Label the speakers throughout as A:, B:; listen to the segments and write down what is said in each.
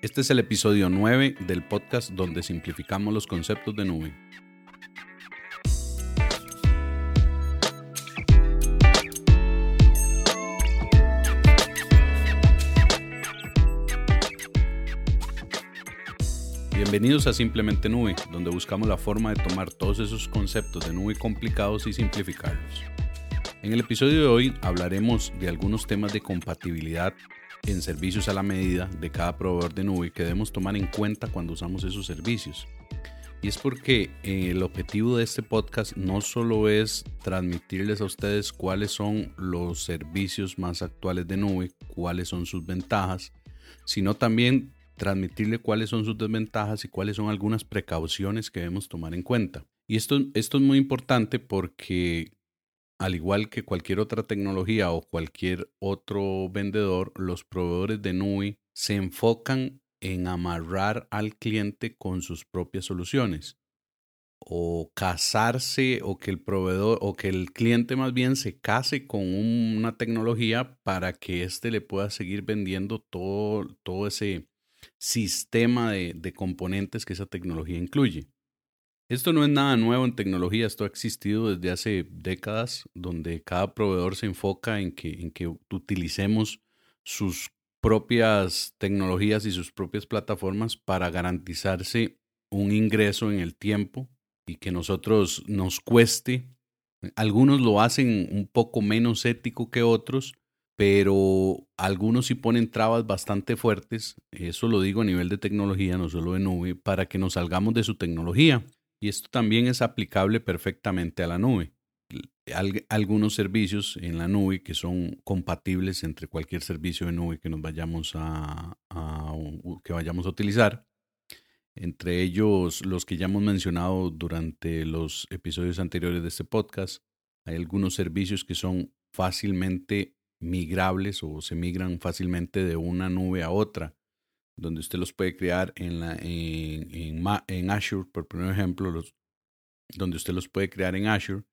A: Este es el episodio 9 del podcast donde simplificamos los conceptos de nube. Bienvenidos a Simplemente Nube, donde buscamos la forma de tomar todos esos conceptos de nube complicados y simplificarlos. En el episodio de hoy hablaremos de algunos temas de compatibilidad en servicios a la medida de cada proveedor de nube que debemos tomar en cuenta cuando usamos esos servicios. Y es porque eh, el objetivo de este podcast no solo es transmitirles a ustedes cuáles son los servicios más actuales de nube, cuáles son sus ventajas, sino también transmitirle cuáles son sus desventajas y cuáles son algunas precauciones que debemos tomar en cuenta. Y esto, esto es muy importante porque al igual que cualquier otra tecnología o cualquier otro vendedor, los proveedores de nube se enfocan en amarrar al cliente con sus propias soluciones o casarse o que el proveedor o que el cliente más bien se case con una tecnología para que éste le pueda seguir vendiendo todo, todo ese sistema de, de componentes que esa tecnología incluye. Esto no es nada nuevo en tecnología, esto ha existido desde hace décadas, donde cada proveedor se enfoca en que, en que utilicemos sus propias tecnologías y sus propias plataformas para garantizarse un ingreso en el tiempo y que nosotros nos cueste. Algunos lo hacen un poco menos ético que otros, pero algunos sí ponen trabas bastante fuertes, eso lo digo a nivel de tecnología, no solo de nube, para que nos salgamos de su tecnología. Y esto también es aplicable perfectamente a la nube. algunos servicios en la nube que son compatibles entre cualquier servicio de nube que nos vayamos a, que vayamos a utilizar. Entre ellos los que ya hemos mencionado durante los episodios anteriores de este podcast. Hay algunos servicios que son fácilmente migrables o se migran fácilmente de una nube a otra donde usted los puede crear en, en, en, Azure, por primer ejemplo, los, donde usted los puede crear en Azure,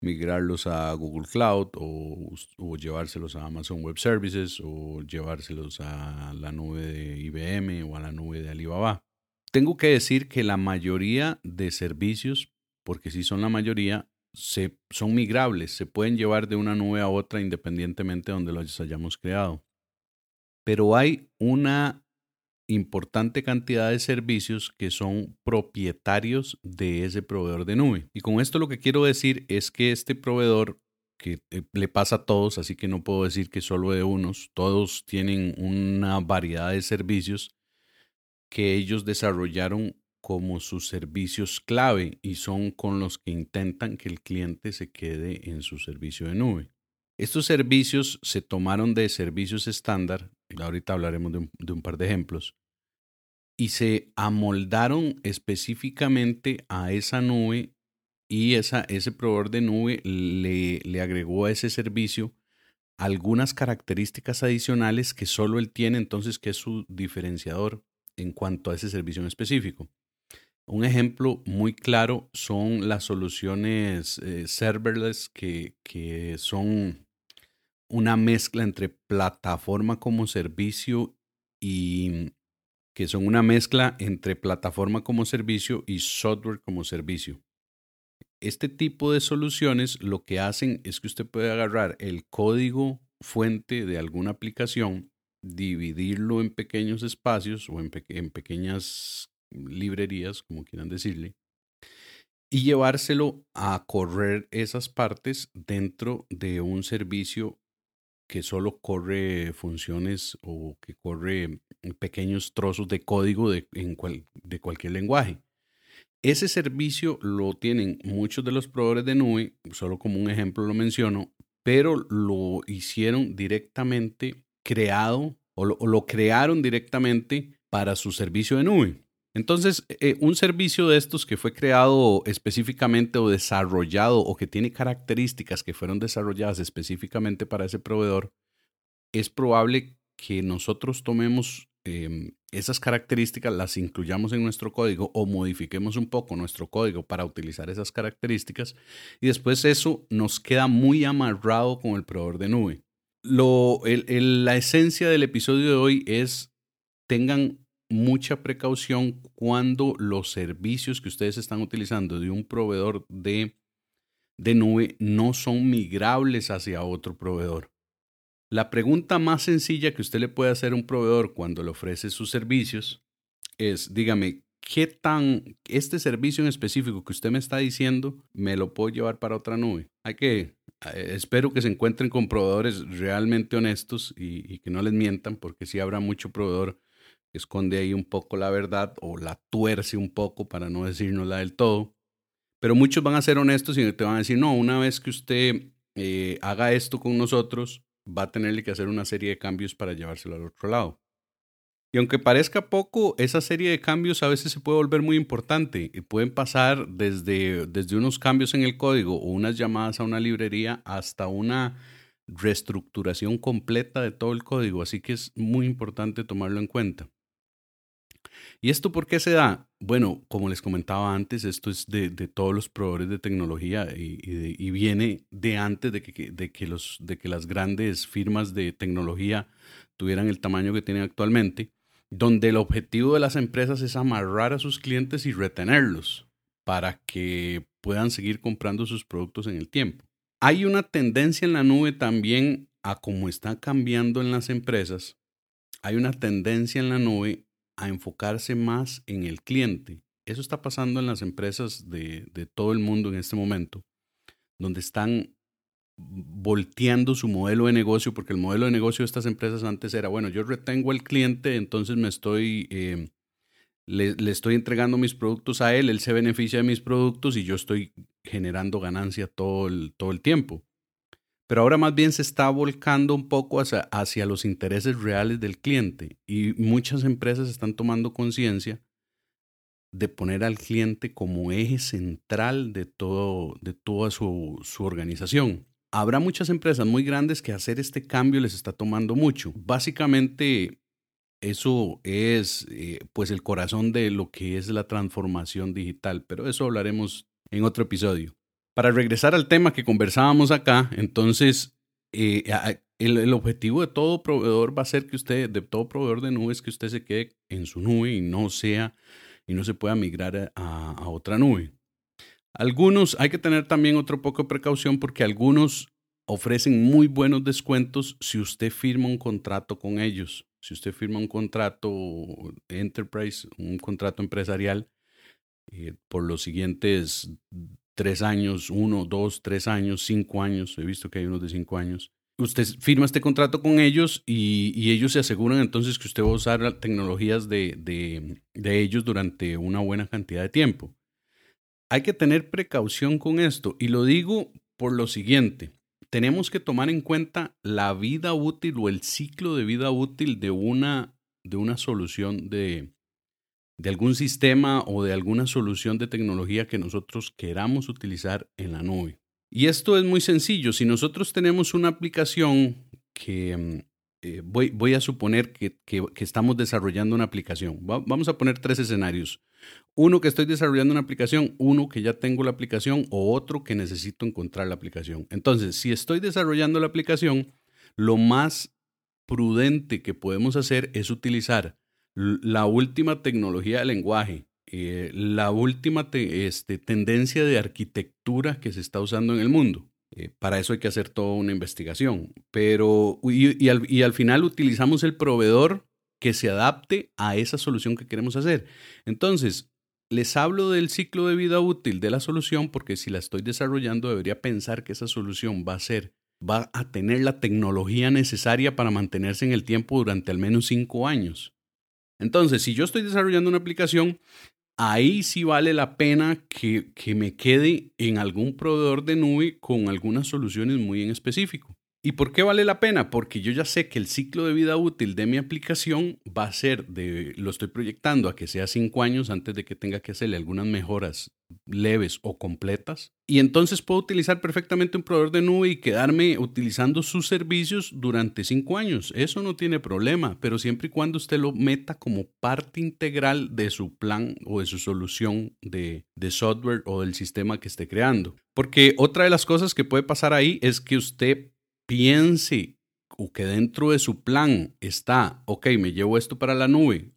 A: migrarlos a Google Cloud o, o, llevárselos a Amazon Web Services o llevárselos a la nube de IBM o a la nube de Alibaba. Tengo que decir que la mayoría de servicios, porque sí son la mayoría, se, son migrables, se pueden llevar de una nube a otra independientemente de donde los hayamos creado. Pero hay una importante cantidad de servicios que son propietarios de ese proveedor de nube. Y con esto lo que quiero decir es que este proveedor que eh, le pasa a todos, así que no puedo decir que solo de unos, todos tienen una variedad de servicios que ellos desarrollaron como sus servicios clave y son con los que intentan que el cliente se quede en su servicio de nube. Estos servicios se tomaron de servicios estándar, ahorita hablaremos de un, par de ejemplos, y se amoldaron específicamente a esa nube y ese proveedor de nube le, agregó a ese servicio algunas características adicionales que solo él tiene, entonces que es su diferenciador en cuanto a ese servicio en específico. Un ejemplo muy claro son las soluciones eh, serverless que son una mezcla entre plataforma como servicio y, que son una mezcla entre plataforma como servicio y software como servicio. Este tipo de soluciones lo que hacen es que usted puede agarrar el código fuente de alguna aplicación, dividirlo en pequeños espacios o en, pequeñas librerías, como quieran decirle, y llevárselo a correr esas partes dentro de un servicio que solo corre funciones o que corre pequeños trozos de código de, en de cualquier lenguaje. Ese servicio lo tienen muchos de los proveedores de nube, solo como un ejemplo lo menciono, pero lo hicieron directamente creado o lo, crearon directamente para su servicio de nube. Entonces, eh, un servicio de estos que fue creado específicamente o desarrollado o que tiene características que fueron desarrolladas específicamente para ese proveedor, es probable que nosotros tomemos Em, esas características las incluyamos en nuestro código o modifiquemos un poco nuestro código para utilizar esas características y después eso nos queda muy amarrado con el proveedor de nube. Lo, la esencia del episodio de hoy es tengan mucha precaución cuando los servicios que ustedes están utilizando de un proveedor de, de nube no son migrables hacia otro proveedor. La pregunta más sencilla que usted le puede hacer a un proveedor cuando le ofrece sus servicios es, dígame, ¿qué tan este servicio en específico que usted me está diciendo me lo puedo llevar para otra nube? Hay que, eh, espero que se encuentren con proveedores realmente honestos y, que no les mientan, porque sí habrá mucho proveedor esconde ahí un poco la verdad o la tuerce un poco para no decirnosla del todo. Pero muchos van a ser honestos y te van a decir, no, una vez que usted eh, haga esto con nosotros, va a tenerle que hacer una serie de cambios para llevárselo al otro lado. Y aunque parezca poco, esa serie de cambios a veces se puede volver muy importante y pueden pasar desde, desde unos cambios en el código o unas llamadas a una librería hasta una reestructuración completa de todo el código. Así que es muy importante tomarlo en cuenta. ¿Y esto por qué se da? Bueno, como les comentaba antes, esto es de, todos los proveedores de tecnología y, viene de antes de que, de, que los, de que las grandes firmas de tecnología tuvieran el tamaño que tienen actualmente, donde el objetivo de las empresas es amarrar a sus clientes y retenerlos para que puedan seguir comprando sus productos en el tiempo. Hay una tendencia en la nube también a cómo está cambiando en las empresas. Hay una tendencia en la nube a enfocarse más en el cliente. Eso está pasando en las empresas de, todo el mundo en este momento, donde están volteando su modelo de negocio, porque el modelo de negocio de estas empresas antes era, bueno, yo retengo al cliente, entonces me estoy, eh, le, le, estoy entregando mis productos a él, él se beneficia de mis productos y yo estoy generando ganancia todo el, todo el tiempo pero ahora más bien se está volcando un poco hacia, los intereses reales del cliente y muchas empresas están tomando conciencia de poner al cliente como eje central de, todo, de toda su, organización. Habrá muchas empresas muy grandes que hacer este cambio les está tomando mucho. Básicamente, eso es eh, pues el corazón de lo que es la transformación digital, pero eso hablaremos en otro episodio. Para regresar al tema que conversábamos acá, entonces eh, el, objetivo de todo proveedor va a ser que usted, de todo proveedor de nubes, que usted se quede en su nube y no sea y no se pueda migrar a, otra nube. Algunos, hay que tener también otro poco de precaución porque algunos ofrecen muy buenos descuentos si usted firma un contrato con ellos. Si usted firma un contrato enterprise, un contrato empresarial, eh, por los siguientes tres años, uno, dos, tres años, cinco años, he visto que hay unos de cinco años. Usted firma este contrato con ellos y, ellos se aseguran entonces que usted va a usar tecnologías de, de ellos durante una buena cantidad de tiempo. Hay que tener precaución con esto y lo digo por lo siguiente. Tenemos que tomar en cuenta la vida útil o el ciclo de vida útil de una, de una solución de, de algún sistema o de alguna solución de tecnología que nosotros queramos utilizar en la nube. Y esto es muy sencillo. Si nosotros tenemos una aplicación que mm, eh, voy, voy, a suponer que, estamos desarrollando una aplicación. vamos a poner tres escenarios. Uno que estoy desarrollando una aplicación, uno que ya tengo la aplicación o otro que necesito encontrar la aplicación. Entonces, si estoy desarrollando la aplicación, lo más prudente que podemos hacer es utilizar la última tecnología del lenguaje, eh, la última este, tendencia de arquitectura que se está usando en el mundo. Eh, para eso hay que hacer toda una investigación. Pero, y, al, y al final utilizamos el proveedor que se adapte a esa solución que queremos hacer. Entonces, les hablo del ciclo de vida útil de la solución porque si la estoy desarrollando debería pensar que esa solución va a ser, va a tener la tecnología necesaria para mantenerse en el tiempo durante al menos cinco años. Entonces, si yo estoy desarrollando una aplicación, ahí sí vale la pena que, que, me quede en algún proveedor de nube con algunas soluciones muy en específico. ¿Y por qué vale la pena? Porque yo ya sé que el ciclo de vida útil de mi aplicación va a ser de, lo estoy proyectando a que sea cinco años antes de que tenga que hacerle algunas mejoras leves o completas. Y entonces puedo utilizar perfectamente un proveedor de nube y quedarme utilizando sus servicios durante cinco años. Eso no tiene problema, pero siempre y cuando usted lo meta como parte integral de su plan o de su solución de, de software o del sistema que esté creando. Porque otra de las cosas que puede pasar ahí es que usted piense o que dentro de su plan está, ok, me llevo esto para la nube,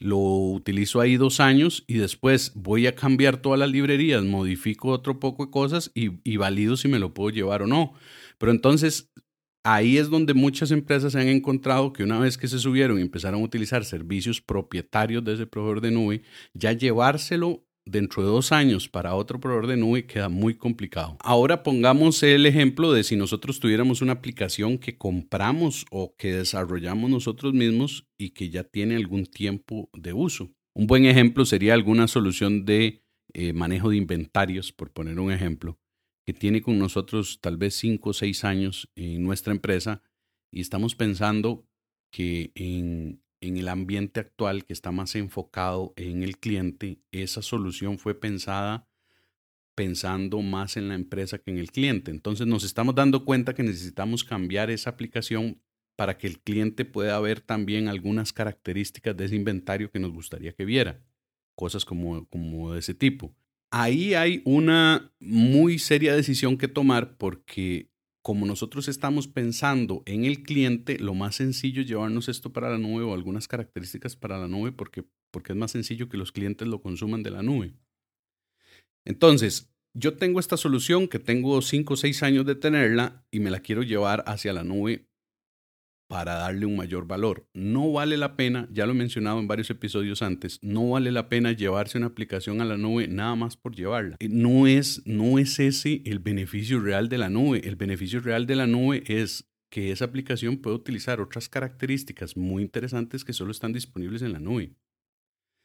A: lo utilizo ahí dos años y después voy a cambiar todas las librerías, modifico otro poco de cosas y, y valido si me lo puedo llevar o no. Pero entonces ahí es donde muchas empresas se han encontrado que una vez que se subieron y empezaron a utilizar servicios propietarios de ese proveedor de nube, ya llevárselo dentro de dos años para otro proveedor de nube queda muy complicado. Ahora pongamos el ejemplo de si nosotros tuviéramos una aplicación que compramos o que desarrollamos nosotros mismos y que ya tiene algún tiempo de uso. Un buen ejemplo sería alguna solución de eh, manejo de inventarios, por poner un ejemplo, que tiene con nosotros tal vez cinco o seis años en nuestra empresa y estamos pensando que en en el ambiente actual que está más enfocado en el cliente, esa solución fue pensada pensando más en la empresa que en el cliente. Entonces nos estamos dando cuenta que necesitamos cambiar esa aplicación para que el cliente pueda ver también algunas características de ese inventario que nos gustaría que viera, cosas como, como de ese tipo. Ahí hay una muy seria decisión que tomar porque como nosotros estamos pensando en el cliente, lo más sencillo es llevarnos esto para la nube o algunas características para la nube porque, porque es más sencillo que los clientes lo consuman de la nube. Entonces, yo tengo esta solución que tengo 5 o 6 años de tenerla y me la quiero llevar hacia la nube para darle un mayor valor. No vale la pena, ya lo he mencionado en varios episodios antes, no vale la pena llevarse una aplicación a la nube nada más por llevarla. Eh, no es, no es ese el beneficio real de la nube. El beneficio real de la nube es que esa aplicación puede utilizar otras características muy interesantes que solo están disponibles en la nube.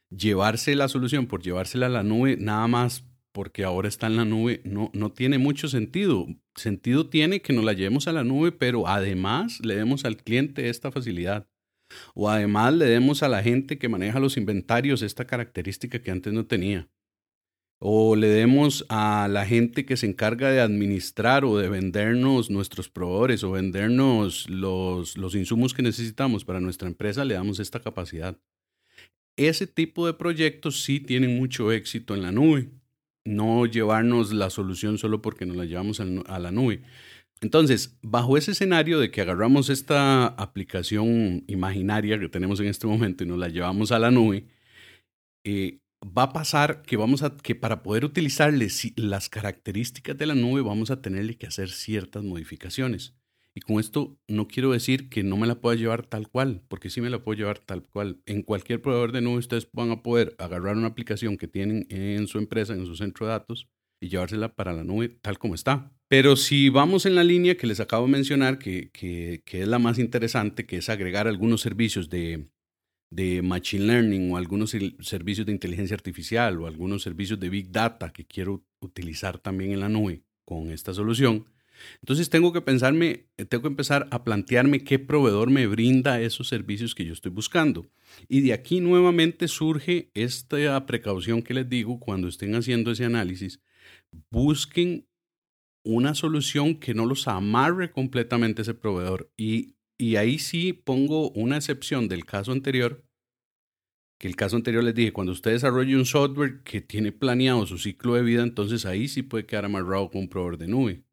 A: Llevarse la solución por llevársela a la nube nada más porque ahora está en la nube, no, no tiene mucho sentido. Sentido tiene que nos la llevemos a la nube, pero además le demos al cliente esta facilidad. O además le demos a la gente que maneja los inventarios esta característica que antes no tenía. O le demos a la gente que se encarga de administrar o de vendernos nuestros proveedores o vendernos los, los insumos que necesitamos para nuestra empresa, le damos esta capacidad. Ese tipo de proyectos sí tienen mucho éxito en la nube no llevarnos la solución solo porque nos la llevamos a la nube. Entonces, bajo ese escenario de que agarramos esta aplicación imaginaria que tenemos en este momento y nos la llevamos a la nube, eh, va a pasar que vamos a que para poder utilizarle las características de la nube vamos a tenerle que hacer ciertas modificaciones. Y con esto no quiero decir que no me la pueda llevar tal cual, porque sí me la puedo llevar tal cual. En cualquier proveedor de nube ustedes van a poder agarrar una aplicación que tienen en su empresa, en su centro de datos, y llevársela para la nube tal como está. Pero si vamos en la línea que les acabo de mencionar, que, que, que es la más interesante, que es agregar algunos servicios de, de Machine Learning o algunos servicios de inteligencia artificial o algunos servicios de Big Data que quiero utilizar también en la nube con esta solución, entonces tengo que pensarme, eh, tengo que empezar a plantearme qué proveedor me brinda esos servicios que yo estoy buscando. Y de aquí nuevamente surge esta precaución que les digo cuando estén haciendo ese análisis. Busquen una solución que no los amarre completamente ese proveedor. Y, y ahí sí pongo una excepción del caso anterior, que el caso anterior les dije, cuando usted desarrolle un software que tiene planeado su ciclo de vida, entonces ahí sí puede quedar amarrado con un proveedor de nube.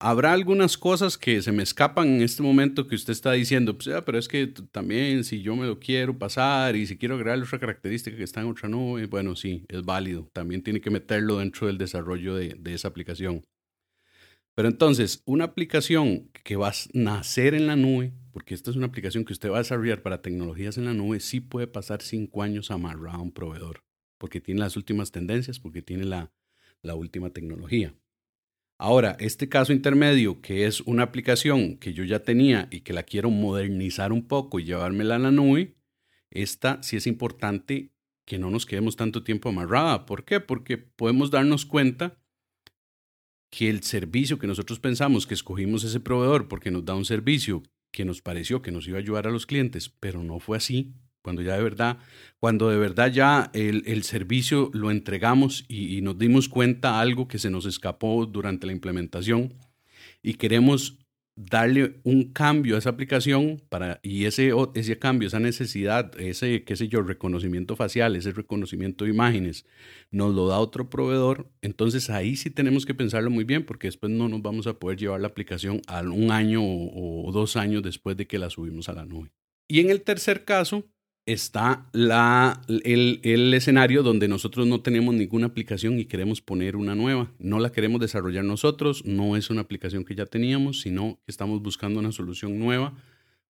A: Habrá algunas cosas que se me escapan en este momento que usted está diciendo, pues, pero es que también si yo me lo quiero pasar y si quiero agregar otra característica que está en otra nube, bueno, sí, es válido. También tiene que meterlo dentro del desarrollo de, esa aplicación. Pero entonces, una aplicación que va a nacer en la nube, porque esta es una aplicación que usted va a desarrollar para tecnologías en la nube, sí puede pasar cinco años amarrado a un proveedor, porque tiene las últimas tendencias, porque tiene la última tecnología. Ahora, este caso intermedio, que es una aplicación que yo ya tenía y que la quiero modernizar un poco y llevármela a la nube, esta sí es importante que no nos quedemos tanto tiempo amarrada. ¿Por qué? Porque podemos darnos cuenta que el servicio que nosotros pensamos que escogimos ese proveedor porque nos da un servicio que nos pareció que nos iba a ayudar a los clientes, pero no fue así cuando ya de verdad, cuando de verdad ya el, servicio lo entregamos y, nos dimos cuenta algo que se nos escapó durante la implementación y queremos darle un cambio a esa aplicación para, y ese, ese cambio, esa necesidad, ese, qué sé yo, reconocimiento facial, ese reconocimiento de imágenes, nos lo da otro proveedor, entonces ahí sí tenemos que pensarlo muy bien porque después no nos vamos a poder llevar la aplicación a un año o dos años después de que la subimos a la nube. Y en el tercer caso, está la, el, el, escenario donde nosotros no tenemos ninguna aplicación y queremos poner una nueva. No la queremos desarrollar nosotros, no es una aplicación que ya teníamos, sino que estamos buscando una solución nueva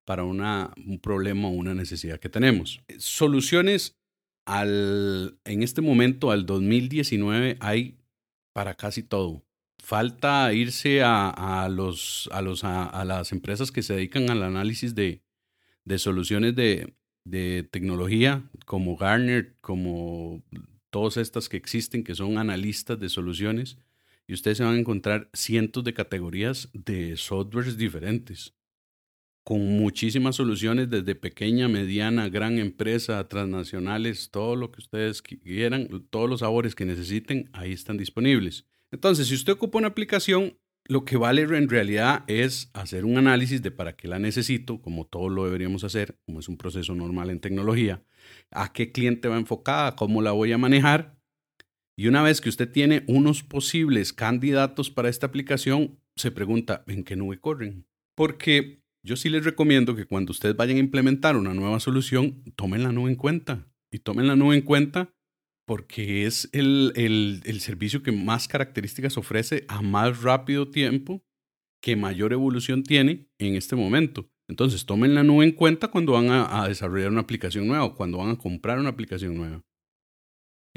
A: para una, un problema o una necesidad que tenemos. Soluciones al, en este momento, al 2019, hay para casi todo. Falta irse a, a los, a, los, a, las empresas que se dedican al análisis de, de soluciones de, de tecnología como Garner, como todas estas que existen, que son analistas de soluciones, y ustedes se van a encontrar cientos de categorías de softwares diferentes, con muchísimas soluciones desde pequeña, mediana, gran empresa, transnacionales, todo lo que ustedes quieran, todos los sabores que necesiten, ahí están disponibles. Entonces, si usted ocupa una aplicación, lo que vale en realidad es hacer un análisis de para qué la necesito, como todo lo deberíamos hacer, como es un proceso normal en tecnología, a qué cliente va enfocada, cómo la voy a manejar. Y una vez que usted tiene unos posibles candidatos para esta aplicación, se pregunta, ¿en qué nube corren? Porque yo sí les recomiendo que cuando ustedes vayan a implementar una nueva solución, tomen la nube en cuenta. Y tomen la nube en cuenta porque es el, el, servicio que más características ofrece a más rápido tiempo, que mayor evolución tiene en este momento. Entonces, tomen la nube en cuenta cuando van a, a desarrollar una aplicación nueva o cuando van a comprar una aplicación nueva.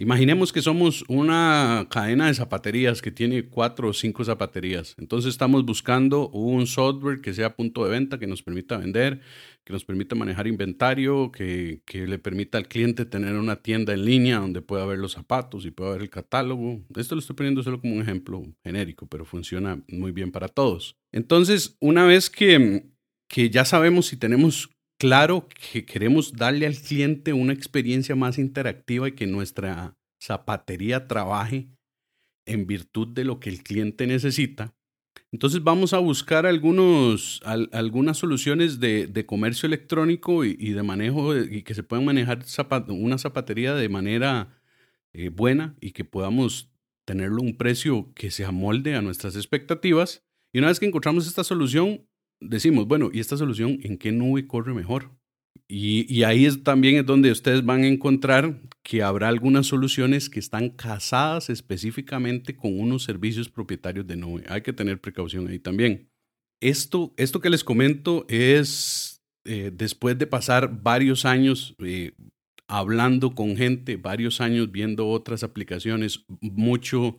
A: Imaginemos que somos una cadena de zapaterías que tiene cuatro o cinco zapaterías. Entonces estamos buscando un software que sea punto de venta, que nos permita vender, que nos permita manejar inventario, que, que, le permita al cliente tener una tienda en línea donde pueda ver los zapatos y pueda ver el catálogo. Esto lo estoy poniendo solo como un ejemplo genérico, pero funciona muy bien para todos. Entonces, una vez que, que ya sabemos si tenemos claro que queremos darle al cliente una experiencia más interactiva y que nuestra zapatería trabaje en virtud de lo que el cliente necesita. Entonces vamos a buscar algunos, algunas soluciones de, comercio electrónico y, de manejo y que se puedan manejar una zapatería de manera eh, buena y que podamos tenerlo un precio que se amolde a nuestras expectativas. Y una vez que encontramos esta solución, decimos, bueno, ¿y esta solución en qué nube corre mejor? Y, ahí es, también es donde ustedes van a encontrar que habrá algunas soluciones que están casadas específicamente con unos servicios propietarios de nube. Hay que tener precaución ahí también. Esto, esto que les comento es eh, después de pasar varios años eh, hablando con gente, varios años viendo otras aplicaciones, mucho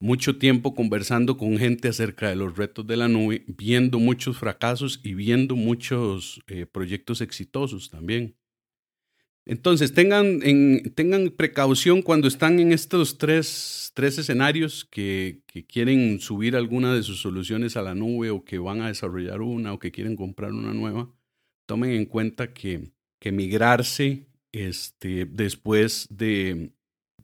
A: mucho tiempo conversando con gente acerca de los retos de la nube, viendo muchos fracasos y viendo muchos eh, proyectos exitosos también. Entonces, tengan, tengan precaución cuando están en estos tres, tres escenarios que, que, quieren subir alguna de sus soluciones a la nube o que van a desarrollar una o que quieren comprar una nueva. Tomen en cuenta que, que migrarse este, después de,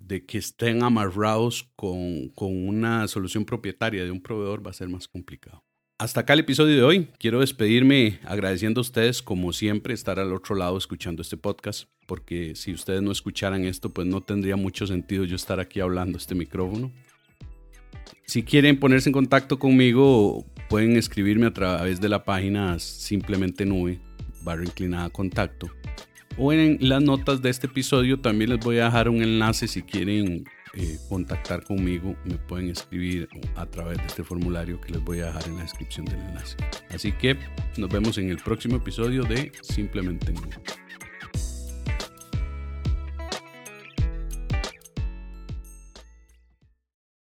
A: de que estén amarrados con, con una solución propietaria de un proveedor va a ser más complicado. Hasta acá el episodio de hoy. Quiero despedirme agradeciendo a ustedes, como siempre, estar al otro lado escuchando este podcast, porque si ustedes no escucharan esto, pues no tendría mucho sentido yo estar aquí hablando este micrófono. Si quieren ponerse en contacto conmigo, pueden escribirme a través de la página simplemente nube, barra inclinada contacto o en las notas de este episodio también les voy a dejar un enlace si quieren eh, contactar conmigo, me pueden escribir a través de este formulario que les voy a dejar en la descripción del enlace. Así que nos vemos en el próximo episodio de Simplemente No.